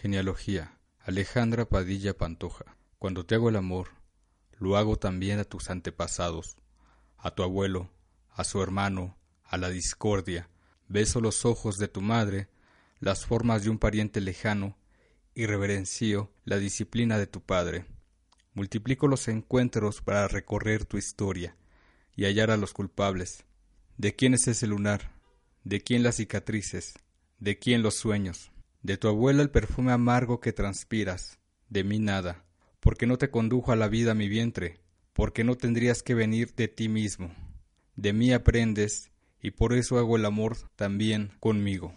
Genealogía. Alejandra Padilla Pantoja. Cuando te hago el amor, lo hago también a tus antepasados, a tu abuelo, a su hermano, a la discordia. Beso los ojos de tu madre, las formas de un pariente lejano, y reverencio la disciplina de tu padre. Multiplico los encuentros para recorrer tu historia y hallar a los culpables. ¿De quién es ese lunar? ¿De quién las cicatrices? ¿De quién los sueños? De tu abuela el perfume amargo que transpiras, de mí nada, porque no te condujo a la vida mi vientre, porque no tendrías que venir de ti mismo. De mí aprendes, y por eso hago el amor también conmigo.